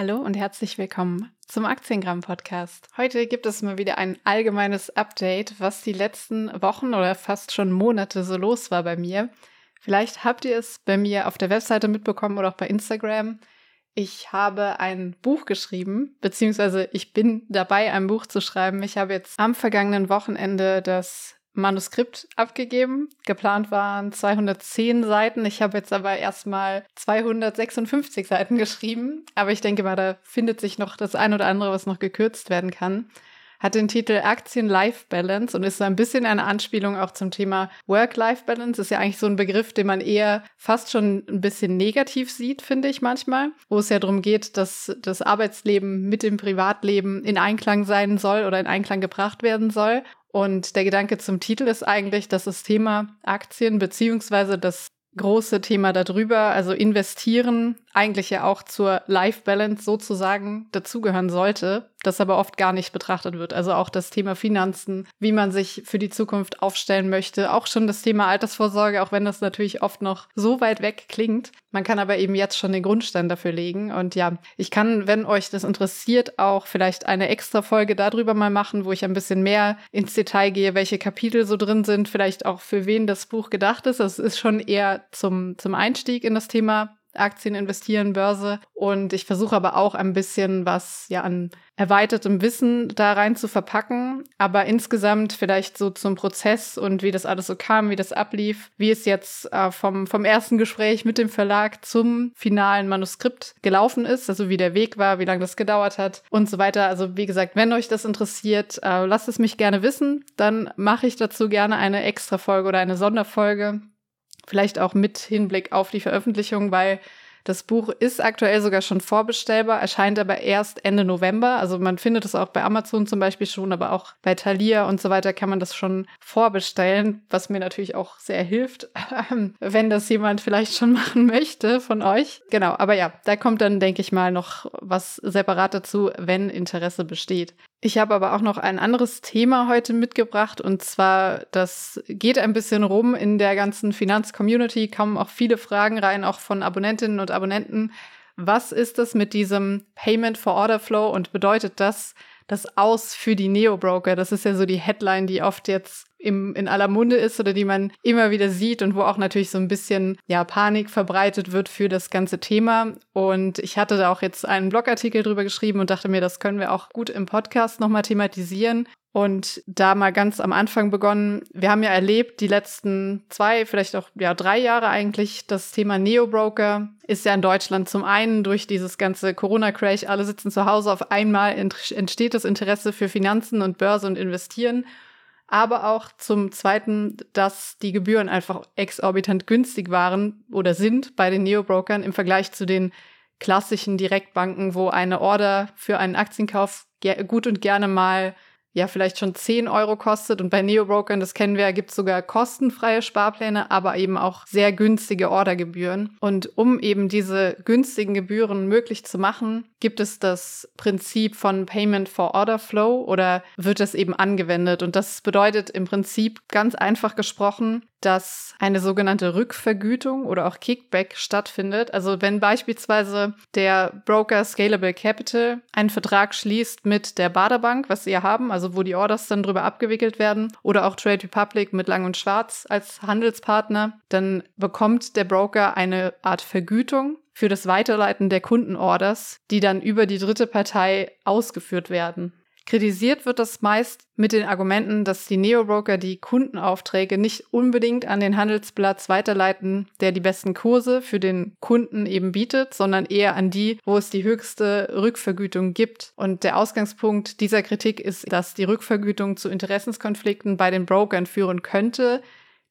Hallo und herzlich willkommen zum Aktiengramm Podcast. Heute gibt es mal wieder ein allgemeines Update, was die letzten Wochen oder fast schon Monate so los war bei mir. Vielleicht habt ihr es bei mir auf der Webseite mitbekommen oder auch bei Instagram. Ich habe ein Buch geschrieben, beziehungsweise ich bin dabei, ein Buch zu schreiben. Ich habe jetzt am vergangenen Wochenende das Manuskript abgegeben. Geplant waren 210 Seiten. Ich habe jetzt aber erstmal 256 Seiten geschrieben. Aber ich denke mal, da findet sich noch das ein oder andere, was noch gekürzt werden kann. Hat den Titel Aktien-Life-Balance und ist so ein bisschen eine Anspielung auch zum Thema Work-Life-Balance. Ist ja eigentlich so ein Begriff, den man eher fast schon ein bisschen negativ sieht, finde ich manchmal. Wo es ja darum geht, dass das Arbeitsleben mit dem Privatleben in Einklang sein soll oder in Einklang gebracht werden soll. Und der Gedanke zum Titel ist eigentlich, dass das Thema Aktien beziehungsweise das große Thema darüber, also investieren, eigentlich ja auch zur Life Balance sozusagen dazugehören sollte, das aber oft gar nicht betrachtet wird. Also auch das Thema Finanzen, wie man sich für die Zukunft aufstellen möchte, auch schon das Thema Altersvorsorge, auch wenn das natürlich oft noch so weit weg klingt. Man kann aber eben jetzt schon den Grundstein dafür legen. Und ja, ich kann, wenn euch das interessiert, auch vielleicht eine extra Folge darüber mal machen, wo ich ein bisschen mehr ins Detail gehe, welche Kapitel so drin sind, vielleicht auch für wen das Buch gedacht ist. Es ist schon eher zum, zum Einstieg in das Thema Aktien investieren, Börse. Und ich versuche aber auch ein bisschen was ja an erweitertem Wissen da rein zu verpacken. Aber insgesamt vielleicht so zum Prozess und wie das alles so kam, wie das ablief, wie es jetzt äh, vom, vom ersten Gespräch mit dem Verlag zum finalen Manuskript gelaufen ist, also wie der Weg war, wie lange das gedauert hat und so weiter. Also wie gesagt, wenn euch das interessiert, äh, lasst es mich gerne wissen. Dann mache ich dazu gerne eine extra Folge oder eine Sonderfolge Vielleicht auch mit Hinblick auf die Veröffentlichung, weil das Buch ist aktuell sogar schon vorbestellbar, erscheint aber erst Ende November. Also man findet es auch bei Amazon zum Beispiel schon, aber auch bei Thalia und so weiter kann man das schon vorbestellen, was mir natürlich auch sehr hilft, wenn das jemand vielleicht schon machen möchte von euch. Genau, aber ja, da kommt dann, denke ich mal, noch was separat dazu, wenn Interesse besteht. Ich habe aber auch noch ein anderes Thema heute mitgebracht und zwar, das geht ein bisschen rum in der ganzen Finanzcommunity, kommen auch viele Fragen rein, auch von Abonnentinnen und Abonnenten. Was ist das mit diesem Payment for Order Flow und bedeutet das das aus für die Neo-Broker? Das ist ja so die Headline, die oft jetzt im, in aller Munde ist oder die man immer wieder sieht und wo auch natürlich so ein bisschen ja, Panik verbreitet wird für das ganze Thema. Und ich hatte da auch jetzt einen Blogartikel drüber geschrieben und dachte mir, das können wir auch gut im Podcast nochmal thematisieren. Und da mal ganz am Anfang begonnen. Wir haben ja erlebt, die letzten zwei, vielleicht auch ja drei Jahre eigentlich, das Thema Neo-Broker ist ja in Deutschland zum einen durch dieses ganze Corona-Crash, alle sitzen zu Hause, auf einmal entsteht das Interesse für Finanzen und Börse und Investieren aber auch zum Zweiten, dass die Gebühren einfach exorbitant günstig waren oder sind bei den Neobrokern im Vergleich zu den klassischen Direktbanken, wo eine Order für einen Aktienkauf gut und gerne mal ja vielleicht schon 10 Euro kostet. Und bei Neobrokern, das kennen wir, gibt es sogar kostenfreie Sparpläne, aber eben auch sehr günstige Ordergebühren. Und um eben diese günstigen Gebühren möglich zu machen, gibt es das Prinzip von Payment for Order Flow oder wird das eben angewendet. Und das bedeutet im Prinzip ganz einfach gesprochen, dass eine sogenannte Rückvergütung oder auch Kickback stattfindet. Also wenn beispielsweise der Broker Scalable Capital einen Vertrag schließt mit der Baderbank, was sie ja haben, also wo die Orders dann drüber abgewickelt werden, oder auch Trade Republic mit Lang und Schwarz als Handelspartner, dann bekommt der Broker eine Art Vergütung für das Weiterleiten der Kundenorders, die dann über die dritte Partei ausgeführt werden. Kritisiert wird das meist mit den Argumenten, dass die Neobroker die Kundenaufträge nicht unbedingt an den Handelsplatz weiterleiten, der die besten Kurse für den Kunden eben bietet, sondern eher an die, wo es die höchste Rückvergütung gibt. Und der Ausgangspunkt dieser Kritik ist, dass die Rückvergütung zu Interessenskonflikten bei den Brokern führen könnte,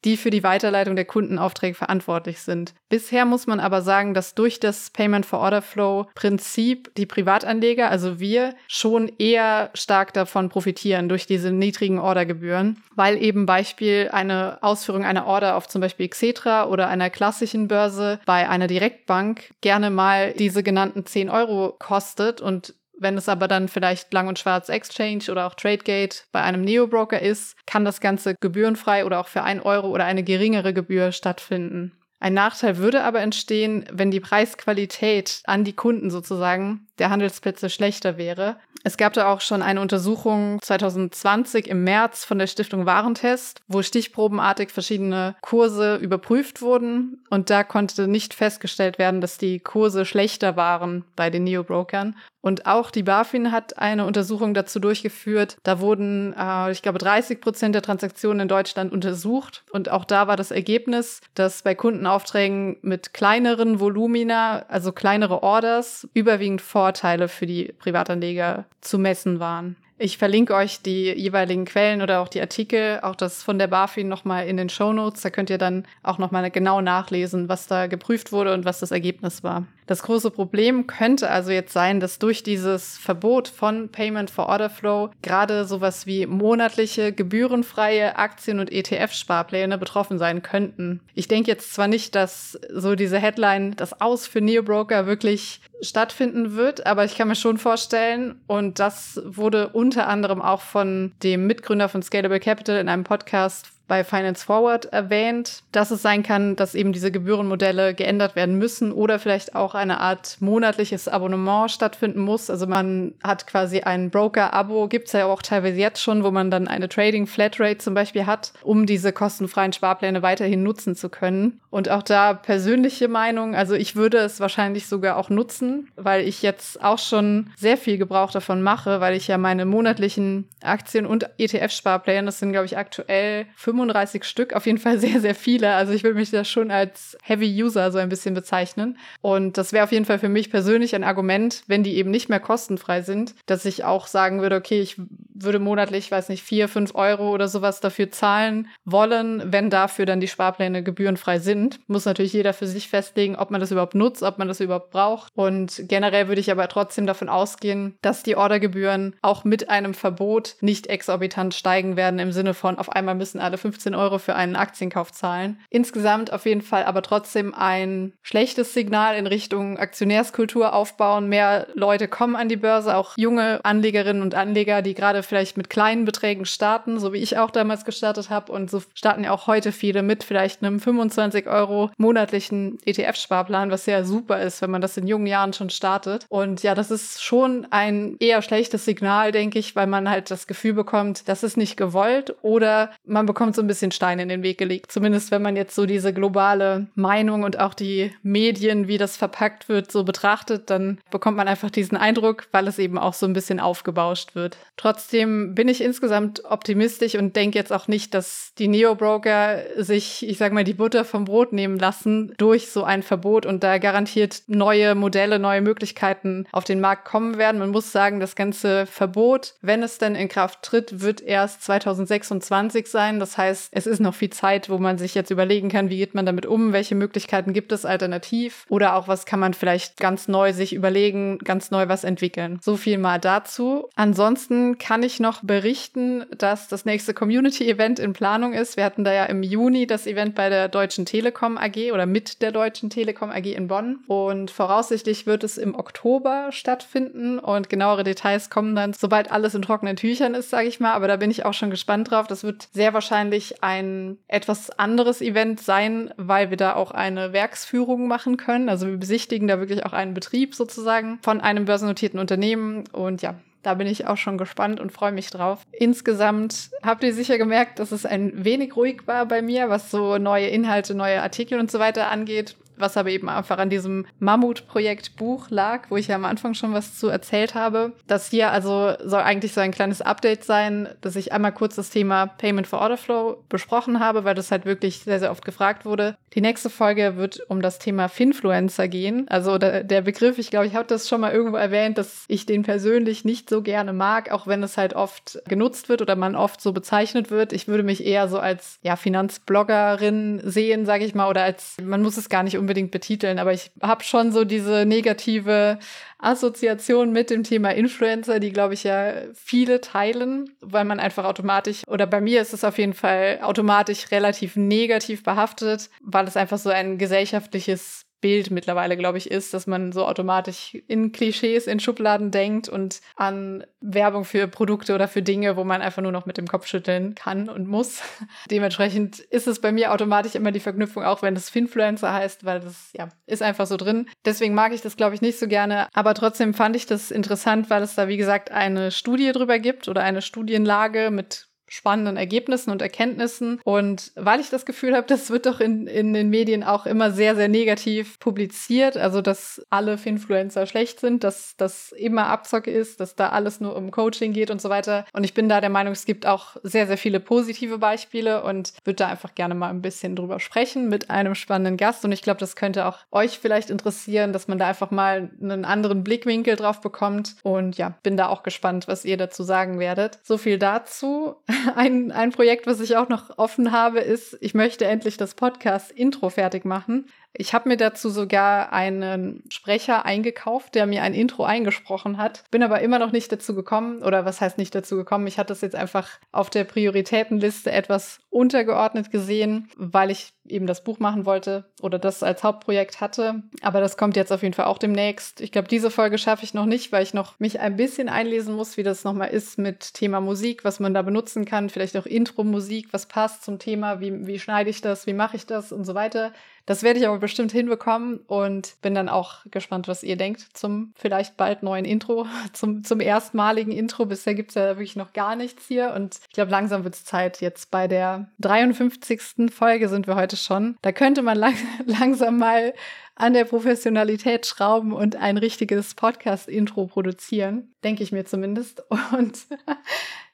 die für die Weiterleitung der Kundenaufträge verantwortlich sind. Bisher muss man aber sagen, dass durch das Payment for Order Flow Prinzip die Privatanleger, also wir, schon eher stark davon profitieren durch diese niedrigen Ordergebühren, weil eben Beispiel eine Ausführung einer Order auf zum Beispiel Xetra oder einer klassischen Börse bei einer Direktbank gerne mal diese genannten 10 Euro kostet und wenn es aber dann vielleicht Lang und Schwarz Exchange oder auch Tradegate bei einem Neo-Broker ist, kann das Ganze gebührenfrei oder auch für ein Euro oder eine geringere Gebühr stattfinden. Ein Nachteil würde aber entstehen, wenn die Preisqualität an die Kunden sozusagen der Handelsplätze schlechter wäre. Es gab da auch schon eine Untersuchung 2020 im März von der Stiftung Warentest, wo stichprobenartig verschiedene Kurse überprüft wurden. Und da konnte nicht festgestellt werden, dass die Kurse schlechter waren bei den Neobrokern. Und auch die BaFin hat eine Untersuchung dazu durchgeführt. Da wurden, äh, ich glaube, 30 Prozent der Transaktionen in Deutschland untersucht. Und auch da war das Ergebnis, dass bei Kundenaufträgen mit kleineren Volumina, also kleinere Orders, überwiegend Vorteile für die Privatanleger zu messen waren. Ich verlinke euch die jeweiligen Quellen oder auch die Artikel, auch das von der BaFin nochmal in den Show Notes. Da könnt ihr dann auch nochmal genau nachlesen, was da geprüft wurde und was das Ergebnis war. Das große Problem könnte also jetzt sein, dass durch dieses Verbot von Payment for Order Flow gerade sowas wie monatliche gebührenfreie Aktien- und ETF-Sparpläne betroffen sein könnten. Ich denke jetzt zwar nicht, dass so diese Headline, das Aus für Neobroker wirklich stattfinden wird, aber ich kann mir schon vorstellen, und das wurde unter anderem auch von dem Mitgründer von Scalable Capital in einem Podcast bei Finance Forward erwähnt, dass es sein kann, dass eben diese Gebührenmodelle geändert werden müssen oder vielleicht auch eine Art monatliches Abonnement stattfinden muss. Also man hat quasi ein Broker-Abo, gibt's ja auch teilweise jetzt schon, wo man dann eine Trading Flatrate zum Beispiel hat, um diese kostenfreien Sparpläne weiterhin nutzen zu können. Und auch da persönliche Meinung, also ich würde es wahrscheinlich sogar auch nutzen, weil ich jetzt auch schon sehr viel Gebrauch davon mache, weil ich ja meine monatlichen Aktien- und ETF-Sparpläne, das sind glaube ich aktuell 35 Stück, auf jeden Fall sehr, sehr viele. Also ich würde mich da schon als Heavy User so ein bisschen bezeichnen. Und das wäre auf jeden Fall für mich persönlich ein Argument, wenn die eben nicht mehr kostenfrei sind, dass ich auch sagen würde, okay, ich würde monatlich, weiß nicht, vier, fünf Euro oder sowas dafür zahlen wollen, wenn dafür dann die Sparpläne gebührenfrei sind. Muss natürlich jeder für sich festlegen, ob man das überhaupt nutzt, ob man das überhaupt braucht. Und generell würde ich aber trotzdem davon ausgehen, dass die Ordergebühren auch mit einem Verbot nicht exorbitant steigen werden im Sinne von auf einmal müssen alle 15 Euro für einen Aktienkauf zahlen. Insgesamt auf jeden Fall aber trotzdem ein schlechtes Signal in Richtung Aktionärskultur aufbauen. Mehr Leute kommen an die Börse, auch junge Anlegerinnen und Anleger, die gerade vielleicht mit kleinen Beträgen starten, so wie ich auch damals gestartet habe. Und so starten ja auch heute viele mit vielleicht einem 25 Euro monatlichen ETF-Sparplan, was ja super ist, wenn man das in jungen Jahren schon startet. Und ja, das ist schon ein eher schlechtes Signal, denke ich, weil man halt das Gefühl bekommt, das ist nicht gewollt oder man bekommt so ein bisschen Stein in den Weg gelegt. Zumindest wenn man jetzt so diese globale Meinung und auch die Medien, wie das verpackt wird, so betrachtet, dann bekommt man einfach diesen Eindruck, weil es eben auch so ein bisschen aufgebauscht wird. Trotzdem bin ich insgesamt optimistisch und denke jetzt auch nicht, dass die Neo-Broker sich, ich sag mal, die Butter vom Brot nehmen lassen durch so ein Verbot und da garantiert neue Modelle, neue Möglichkeiten auf den Markt kommen werden. Man muss sagen, das ganze Verbot, wenn es denn in Kraft tritt, wird erst 2026 sein. Das heißt, es ist noch viel Zeit, wo man sich jetzt überlegen kann, wie geht man damit um, welche Möglichkeiten gibt es alternativ oder auch was kann man vielleicht ganz neu sich überlegen, ganz neu was entwickeln. So viel mal dazu. Ansonsten kann ich noch berichten, dass das nächste Community-Event in Planung ist. Wir hatten da ja im Juni das Event bei der Deutschen Telekom AG oder mit der Deutschen Telekom AG in Bonn und voraussichtlich wird es im Oktober stattfinden und genauere Details kommen dann, sobald alles in trockenen Tüchern ist, sage ich mal. Aber da bin ich auch schon gespannt drauf. Das wird sehr wahrscheinlich ein etwas anderes Event sein, weil wir da auch eine Werksführung machen können. Also wir besichtigen da wirklich auch einen Betrieb sozusagen von einem börsennotierten Unternehmen. Und ja, da bin ich auch schon gespannt und freue mich drauf. Insgesamt habt ihr sicher gemerkt, dass es ein wenig ruhig war bei mir, was so neue Inhalte, neue Artikel und so weiter angeht was aber eben einfach an diesem Mammutprojekt Buch lag, wo ich ja am Anfang schon was zu erzählt habe. Das hier also soll eigentlich so ein kleines Update sein, dass ich einmal kurz das Thema Payment for Order Flow besprochen habe, weil das halt wirklich sehr, sehr oft gefragt wurde. Die nächste Folge wird um das Thema Finfluencer gehen. Also der, der Begriff, ich glaube, ich habe das schon mal irgendwo erwähnt, dass ich den persönlich nicht so gerne mag, auch wenn es halt oft genutzt wird oder man oft so bezeichnet wird. Ich würde mich eher so als ja, Finanzbloggerin sehen, sage ich mal, oder als man muss es gar nicht unbedingt betiteln, aber ich habe schon so diese negative Assoziation mit dem Thema Influencer, die, glaube ich, ja viele teilen, weil man einfach automatisch, oder bei mir ist es auf jeden Fall automatisch relativ negativ behaftet, weil es einfach so ein gesellschaftliches Bild mittlerweile, glaube ich, ist, dass man so automatisch in Klischees, in Schubladen denkt und an Werbung für Produkte oder für Dinge, wo man einfach nur noch mit dem Kopf schütteln kann und muss. Dementsprechend ist es bei mir automatisch immer die Verknüpfung, auch wenn es Finfluencer heißt, weil das ja ist einfach so drin. Deswegen mag ich das, glaube ich, nicht so gerne. Aber trotzdem fand ich das interessant, weil es da, wie gesagt, eine Studie drüber gibt oder eine Studienlage mit spannenden Ergebnissen und Erkenntnissen. Und weil ich das Gefühl habe, das wird doch in, in den Medien auch immer sehr, sehr negativ publiziert. Also, dass alle Finfluencer schlecht sind, dass das immer Abzocke ist, dass da alles nur um Coaching geht und so weiter. Und ich bin da der Meinung, es gibt auch sehr, sehr viele positive Beispiele und würde da einfach gerne mal ein bisschen drüber sprechen mit einem spannenden Gast. Und ich glaube, das könnte auch euch vielleicht interessieren, dass man da einfach mal einen anderen Blickwinkel drauf bekommt. Und ja, bin da auch gespannt, was ihr dazu sagen werdet. So viel dazu. ein, ein Projekt, was ich auch noch offen habe, ist, ich möchte endlich das Podcast-Intro fertig machen. Ich habe mir dazu sogar einen Sprecher eingekauft, der mir ein Intro eingesprochen hat. Bin aber immer noch nicht dazu gekommen, oder was heißt nicht dazu gekommen? Ich hatte das jetzt einfach auf der Prioritätenliste etwas untergeordnet gesehen, weil ich eben das Buch machen wollte oder das als Hauptprojekt hatte. Aber das kommt jetzt auf jeden Fall auch demnächst. Ich glaube, diese Folge schaffe ich noch nicht, weil ich noch mich ein bisschen einlesen muss, wie das nochmal ist mit Thema Musik, was man da benutzen kann. Vielleicht auch Intro-Musik, was passt zum Thema, wie, wie schneide ich das, wie mache ich das und so weiter. Das werde ich aber bestimmt hinbekommen und bin dann auch gespannt, was ihr denkt zum vielleicht bald neuen Intro, zum, zum erstmaligen Intro. Bisher gibt es ja wirklich noch gar nichts hier und ich glaube, langsam wird es Zeit. Jetzt bei der 53. Folge sind wir heute schon. Da könnte man lang langsam mal an der Professionalität schrauben und ein richtiges Podcast-Intro produzieren. Denke ich mir zumindest. Und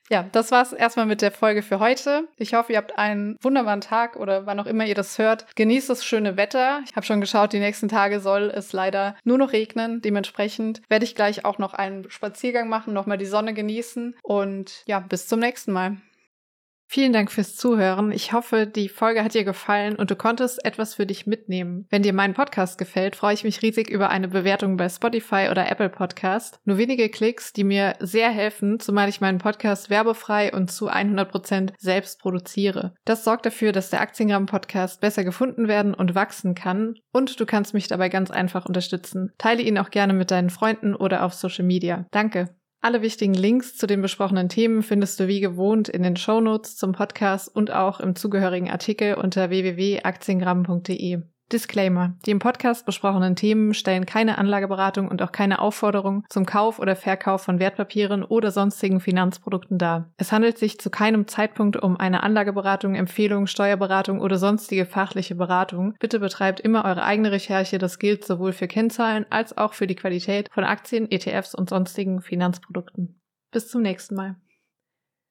ja, das war's erstmal mit der Folge für heute. Ich hoffe, ihr habt einen wunderbaren Tag oder wann auch immer ihr das hört. Genießt das schöne Wetter. Ich habe schon geschaut, die nächsten Tage soll es leider nur noch regnen. Dementsprechend werde ich gleich auch noch einen Spaziergang machen, nochmal die Sonne genießen und ja, bis zum nächsten Mal. Vielen Dank fürs Zuhören. Ich hoffe, die Folge hat dir gefallen und du konntest etwas für dich mitnehmen. Wenn dir mein Podcast gefällt, freue ich mich riesig über eine Bewertung bei Spotify oder Apple Podcast. Nur wenige Klicks, die mir sehr helfen, zumal ich meinen Podcast werbefrei und zu 100 Prozent selbst produziere. Das sorgt dafür, dass der Aktiengramm Podcast besser gefunden werden und wachsen kann und du kannst mich dabei ganz einfach unterstützen. Teile ihn auch gerne mit deinen Freunden oder auf Social Media. Danke. Alle wichtigen Links zu den besprochenen Themen findest du wie gewohnt in den Shownotes zum Podcast und auch im zugehörigen Artikel unter www.aktiengramm.de. Disclaimer. Die im Podcast besprochenen Themen stellen keine Anlageberatung und auch keine Aufforderung zum Kauf oder Verkauf von Wertpapieren oder sonstigen Finanzprodukten dar. Es handelt sich zu keinem Zeitpunkt um eine Anlageberatung, Empfehlung, Steuerberatung oder sonstige fachliche Beratung. Bitte betreibt immer eure eigene Recherche. Das gilt sowohl für Kennzahlen als auch für die Qualität von Aktien, ETFs und sonstigen Finanzprodukten. Bis zum nächsten Mal.